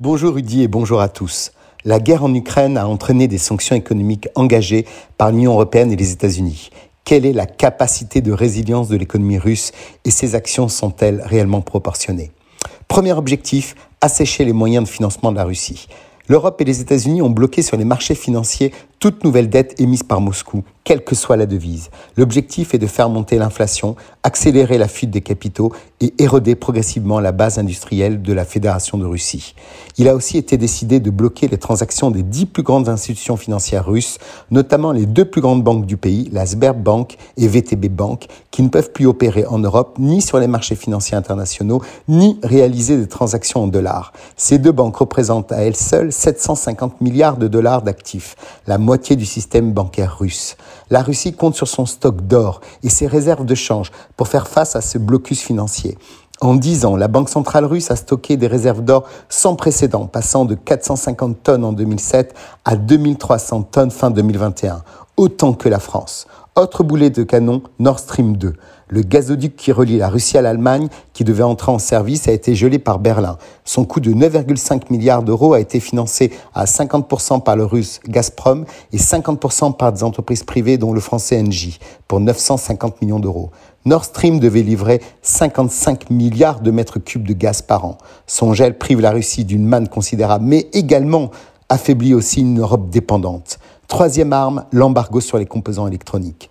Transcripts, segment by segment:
Bonjour Rudy et bonjour à tous. La guerre en Ukraine a entraîné des sanctions économiques engagées par l'Union européenne et les États-Unis. Quelle est la capacité de résilience de l'économie russe et ces actions sont-elles réellement proportionnées? Premier objectif, assécher les moyens de financement de la Russie. L'Europe et les États-Unis ont bloqué sur les marchés financiers toute nouvelle dette émise par Moscou, quelle que soit la devise. L'objectif est de faire monter l'inflation, accélérer la fuite des capitaux et éroder progressivement la base industrielle de la Fédération de Russie. Il a aussi été décidé de bloquer les transactions des dix plus grandes institutions financières russes, notamment les deux plus grandes banques du pays, la Sberbank et VTB Bank, qui ne peuvent plus opérer en Europe ni sur les marchés financiers internationaux, ni réaliser des transactions en dollars. Ces deux banques représentent à elles seules 750 milliards de dollars d'actifs, moitié du système bancaire russe. La Russie compte sur son stock d'or et ses réserves de change pour faire face à ce blocus financier. En 10 ans, la Banque centrale russe a stocké des réserves d'or sans précédent, passant de 450 tonnes en 2007 à 2300 tonnes fin 2021, autant que la France. Autre boulet de canon, Nord Stream 2. Le gazoduc qui relie la Russie à l'Allemagne, qui devait entrer en service, a été gelé par Berlin. Son coût de 9,5 milliards d'euros a été financé à 50% par le russe Gazprom et 50% par des entreprises privées dont le français Engie, pour 950 millions d'euros. Nord Stream devait livrer 55 milliards de mètres cubes de gaz par an. Son gel prive la Russie d'une manne considérable, mais également affaiblit aussi une Europe dépendante. Troisième arme, l'embargo sur les composants électroniques.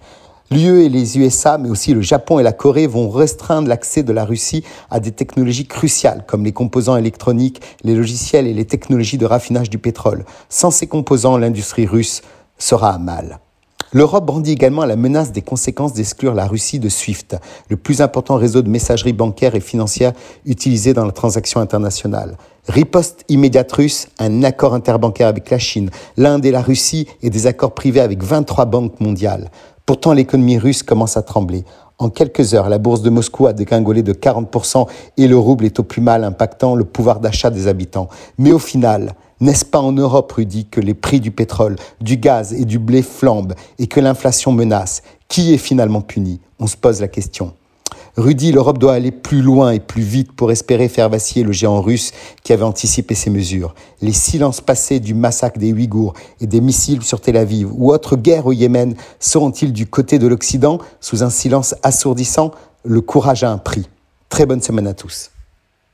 L'UE et les USA, mais aussi le Japon et la Corée vont restreindre l'accès de la Russie à des technologies cruciales comme les composants électroniques, les logiciels et les technologies de raffinage du pétrole. Sans ces composants, l'industrie russe sera à mal. L'Europe brandit également la menace des conséquences d'exclure la Russie de SWIFT, le plus important réseau de messagerie bancaire et financière utilisé dans la transaction internationale. Riposte immédiate russe, un accord interbancaire avec la Chine, l'Inde et la Russie et des accords privés avec 23 banques mondiales. Pourtant, l'économie russe commence à trembler. En quelques heures, la bourse de Moscou a dégringolé de 40% et le rouble est au plus mal, impactant le pouvoir d'achat des habitants. Mais au final, n'est-ce pas en Europe, Rudy, que les prix du pétrole, du gaz et du blé flambent et que l'inflation menace? Qui est finalement puni? On se pose la question. Rudy, l'Europe doit aller plus loin et plus vite pour espérer faire vaciller le géant russe qui avait anticipé ces mesures. Les silences passés du massacre des Ouïghours et des missiles sur Tel Aviv ou autres guerres au Yémen seront-ils du côté de l'Occident sous un silence assourdissant? Le courage a un prix. Très bonne semaine à tous.